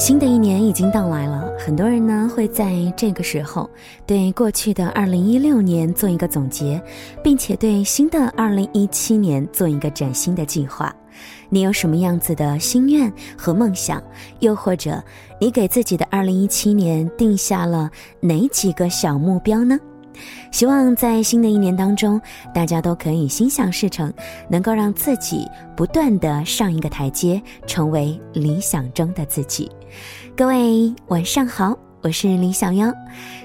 新的一年已经到来了，很多人呢会在这个时候对过去的二零一六年做一个总结，并且对新的二零一七年做一个崭新的计划。你有什么样子的心愿和梦想？又或者你给自己的二零一七年定下了哪几个小目标呢？希望在新的一年当中，大家都可以心想事成，能够让自己不断的上一个台阶，成为理想中的自己。各位晚上好，我是李小妖。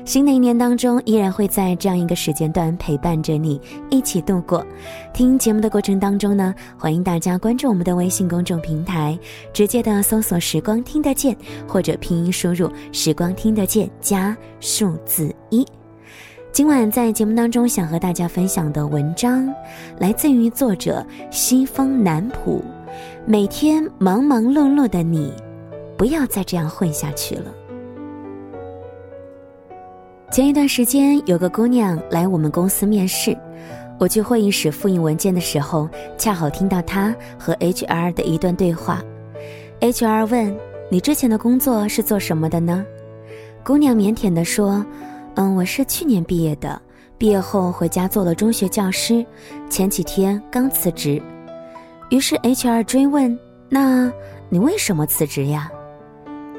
新的一年当中，依然会在这样一个时间段陪伴着你一起度过。听节目的过程当中呢，欢迎大家关注我们的微信公众平台，直接的搜索“时光听得见”或者拼音输入“时光听得见”加数字一。今晚在节目当中想和大家分享的文章，来自于作者西风南浦。每天忙忙碌碌的你，不要再这样混下去了。前一段时间有个姑娘来我们公司面试，我去会议室复印文件的时候，恰好听到她和 HR 的一段对话。HR 问：“你之前的工作是做什么的呢？”姑娘腼腆地说。嗯，我是去年毕业的，毕业后回家做了中学教师，前几天刚辞职。于是 HR 追问：“那你为什么辞职呀？”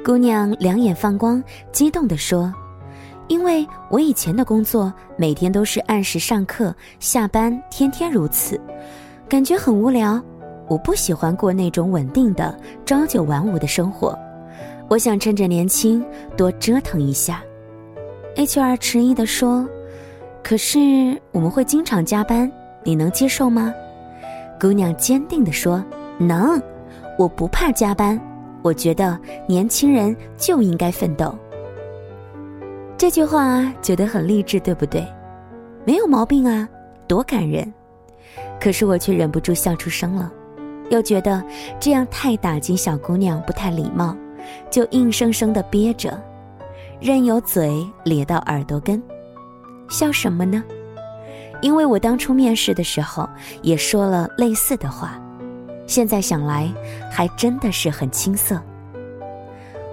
姑娘两眼放光，激动地说：“因为我以前的工作每天都是按时上课、下班，天天如此，感觉很无聊。我不喜欢过那种稳定的朝九晚五的生活，我想趁着年轻多折腾一下。” HR 迟疑地说：“可是我们会经常加班，你能接受吗？”姑娘坚定地说：“能，我不怕加班。我觉得年轻人就应该奋斗。”这句话觉得很励志，对不对？没有毛病啊，多感人。可是我却忍不住笑出声了，又觉得这样太打击小姑娘，不太礼貌，就硬生生的憋着。任由嘴咧到耳朵根，笑什么呢？因为我当初面试的时候也说了类似的话，现在想来还真的是很青涩。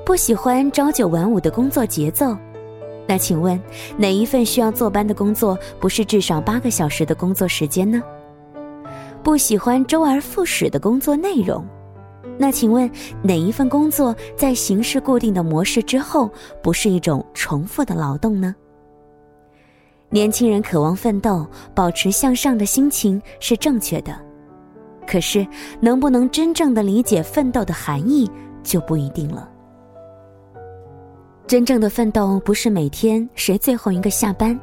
不喜欢朝九晚五的工作节奏，那请问哪一份需要坐班的工作不是至少八个小时的工作时间呢？不喜欢周而复始的工作内容。那请问，哪一份工作在形式固定的模式之后，不是一种重复的劳动呢？年轻人渴望奋斗、保持向上的心情是正确的，可是能不能真正的理解奋斗的含义，就不一定了。真正的奋斗不是每天谁最后一个下班，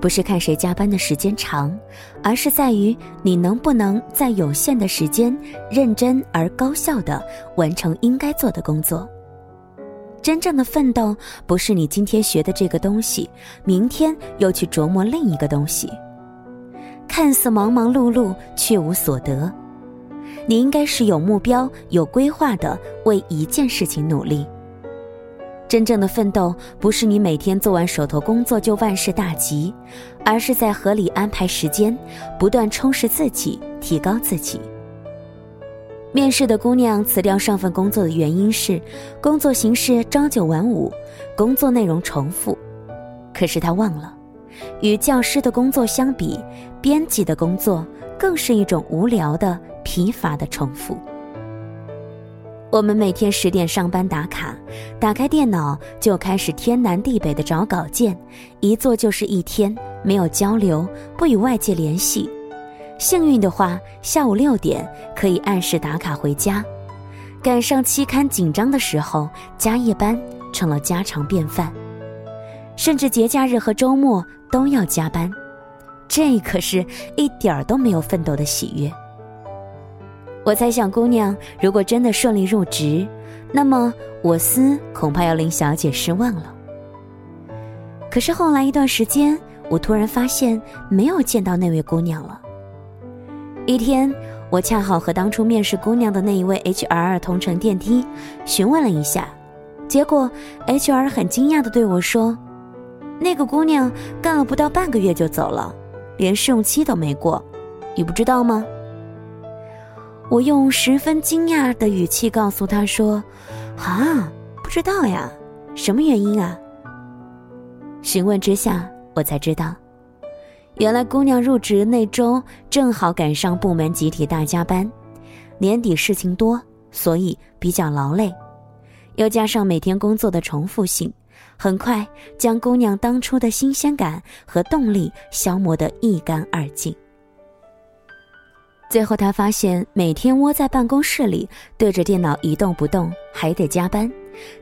不是看谁加班的时间长，而是在于你能不能在有限的时间认真而高效的完成应该做的工作。真正的奋斗不是你今天学的这个东西，明天又去琢磨另一个东西，看似忙忙碌碌却无所得。你应该是有目标、有规划的为一件事情努力。真正的奋斗不是你每天做完手头工作就万事大吉，而是在合理安排时间，不断充实自己，提高自己。面试的姑娘辞掉上份工作的原因是，工作形式朝九晚五，工作内容重复。可是她忘了，与教师的工作相比，编辑的工作更是一种无聊的、疲乏的重复。我们每天十点上班打卡，打开电脑就开始天南地北的找稿件，一坐就是一天，没有交流，不与外界联系。幸运的话，下午六点可以按时打卡回家。赶上期刊紧张的时候，加夜班成了家常便饭，甚至节假日和周末都要加班，这可是一点儿都没有奋斗的喜悦。我猜想，姑娘如果真的顺利入职，那么我司恐怕要令小姐失望了。可是后来一段时间，我突然发现没有见到那位姑娘了。一天，我恰好和当初面试姑娘的那一位 HR 同乘电梯，询问了一下，结果 HR 很惊讶地对我说：“那个姑娘干了不到半个月就走了，连试用期都没过，你不知道吗？”我用十分惊讶的语气告诉他说：“啊，不知道呀，什么原因啊？询问之下，我才知道，原来姑娘入职那周正好赶上部门集体大加班，年底事情多，所以比较劳累，又加上每天工作的重复性，很快将姑娘当初的新鲜感和动力消磨得一干二净。最后，他发现每天窝在办公室里对着电脑一动不动，还得加班，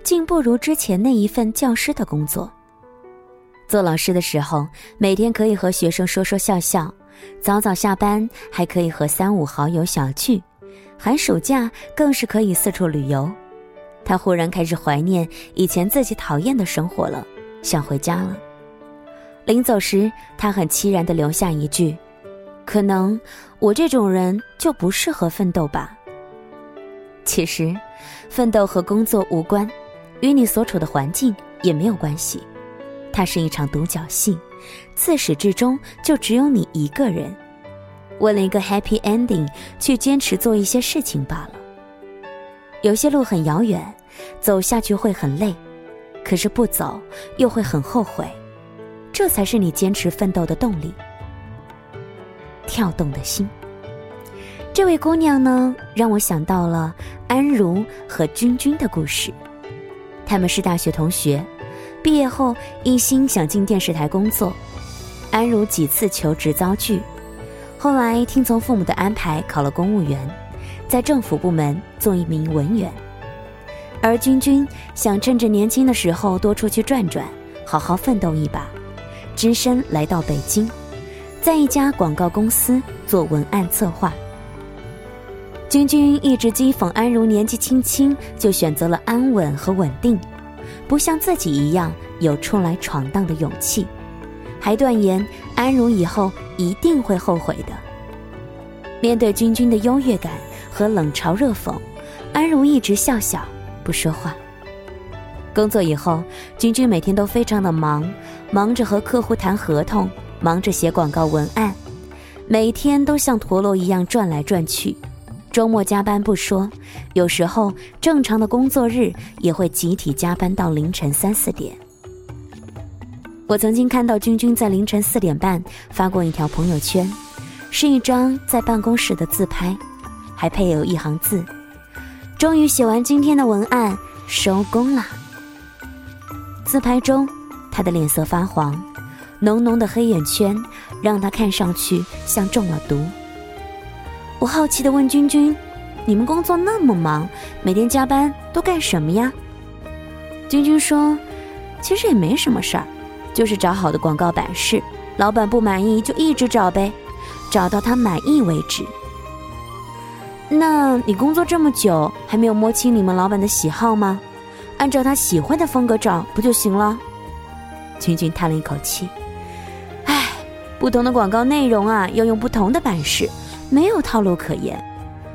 竟不如之前那一份教师的工作。做老师的时候，每天可以和学生说说笑笑，早早下班还可以和三五好友小聚，寒暑假更是可以四处旅游。他忽然开始怀念以前自己讨厌的生活了，想回家了。临走时，他很凄然地留下一句：“可能我这种人就不适合奋斗吧。”其实，奋斗和工作无关，与你所处的环境也没有关系。它是一场独角戏，自始至终就只有你一个人，为了一个 happy ending 去坚持做一些事情罢了。有些路很遥远，走下去会很累，可是不走又会很后悔，这才是你坚持奋斗的动力。跳动的心，这位姑娘呢，让我想到了安如和君君的故事，他们是大学同学。毕业后，一心想进电视台工作。安如几次求职遭拒，后来听从父母的安排考了公务员，在政府部门做一名文员。而君君想趁着年轻的时候多出去转转，好好奋斗一把，只身来到北京，在一家广告公司做文案策划。君君一直讥讽安如年纪轻轻就选择了安稳和稳定。不像自己一样有出来闯荡的勇气，还断言安如以后一定会后悔的。面对君君的优越感和冷嘲热讽，安如一直笑笑不说话。工作以后，君君每天都非常的忙，忙着和客户谈合同，忙着写广告文案，每天都像陀螺一样转来转去。周末加班不说，有时候正常的工作日也会集体加班到凌晨三四点。我曾经看到君君在凌晨四点半发过一条朋友圈，是一张在办公室的自拍，还配有一行字：“终于写完今天的文案，收工了。”自拍中，他的脸色发黄，浓浓的黑眼圈让他看上去像中了毒。我好奇的问君君：“你们工作那么忙，每天加班都干什么呀？”君君说：“其实也没什么事儿，就是找好的广告版式，老板不满意就一直找呗，找到他满意为止。”那你工作这么久，还没有摸清你们老板的喜好吗？按照他喜欢的风格找不就行了？君君叹了一口气：“，不同的广告内容啊，要用不同的版式。”没有套路可言，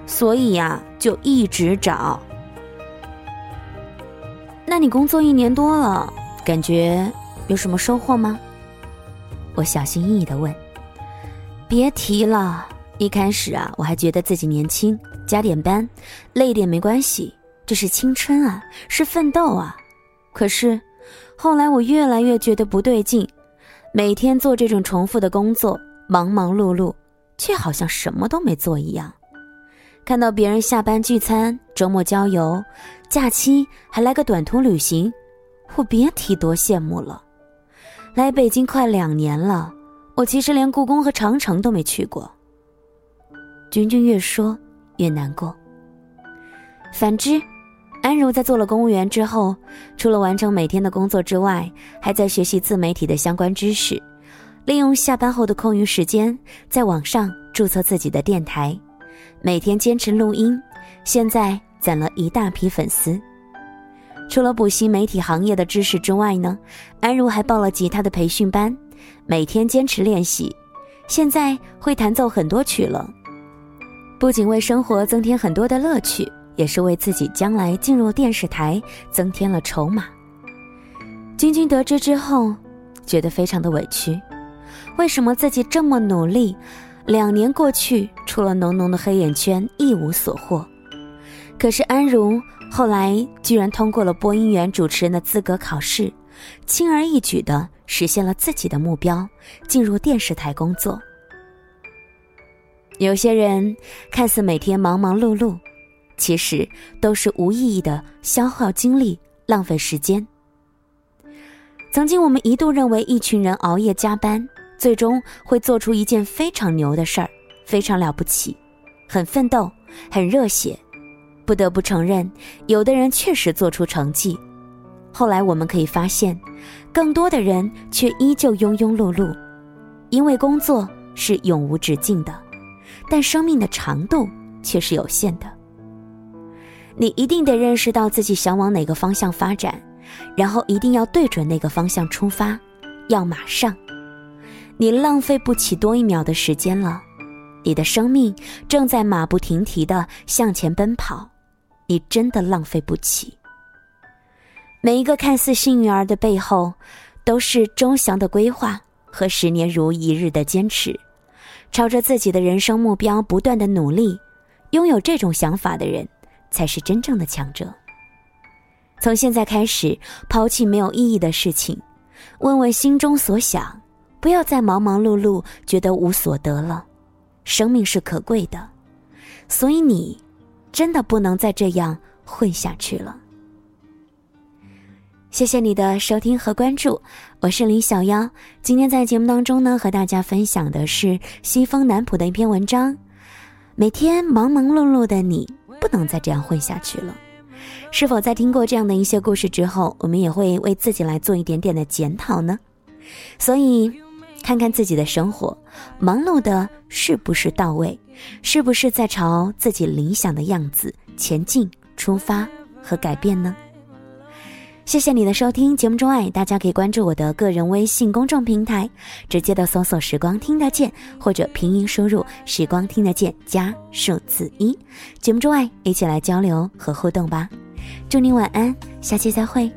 所以呀，就一直找。那你工作一年多了，感觉有什么收获吗？我小心翼翼的问。别提了，一开始啊，我还觉得自己年轻，加点班，累点没关系，这是青春啊，是奋斗啊。可是，后来我越来越觉得不对劲，每天做这种重复的工作，忙忙碌碌。却好像什么都没做一样，看到别人下班聚餐、周末郊游、假期还来个短途旅行，我别提多羡慕了。来北京快两年了，我其实连故宫和长城都没去过。君君越说越难过。反之，安如在做了公务员之后，除了完成每天的工作之外，还在学习自媒体的相关知识。利用下班后的空余时间，在网上注册自己的电台，每天坚持录音，现在攒了一大批粉丝。除了补习媒体行业的知识之外呢，安如还报了吉他的培训班，每天坚持练习，现在会弹奏很多曲了。不仅为生活增添很多的乐趣，也是为自己将来进入电视台增添了筹码。君君得知之后，觉得非常的委屈。为什么自己这么努力，两年过去，除了浓浓的黑眼圈，一无所获？可是安如后来居然通过了播音员主持人的资格考试，轻而易举的实现了自己的目标，进入电视台工作。有些人看似每天忙忙碌碌，其实都是无意义的消耗精力、浪费时间。曾经我们一度认为一群人熬夜加班，最终会做出一件非常牛的事儿，非常了不起，很奋斗，很热血。不得不承认，有的人确实做出成绩。后来我们可以发现，更多的人却依旧庸庸碌碌，因为工作是永无止境的，但生命的长度却是有限的。你一定得认识到自己想往哪个方向发展，然后一定要对准那个方向出发，要马上。你浪费不起多一秒的时间了，你的生命正在马不停蹄地向前奔跑。你真的浪费不起。每一个看似幸运儿的背后，都是周详的规划和十年如一日的坚持，朝着自己的人生目标不断的努力。拥有这种想法的人，才是真正的强者。从现在开始，抛弃没有意义的事情，问问心中所想，不要再忙忙碌碌，觉得无所得了。生命是可贵的，所以你。真的不能再这样混下去了。谢谢你的收听和关注，我是林小妖。今天在节目当中呢，和大家分享的是西风南浦的一篇文章。每天忙忙碌碌的你，不能再这样混下去了。是否在听过这样的一些故事之后，我们也会为自己来做一点点的检讨呢？所以。看看自己的生活，忙碌的是不是到位？是不是在朝自己理想的样子前进、出发和改变呢？谢谢你的收听，节目中外大家可以关注我的个人微信公众平台，直接的搜索“时光听得见”或者拼音输入“时光听得见”加数字一。节目中外一起来交流和互动吧。祝你晚安，下期再会。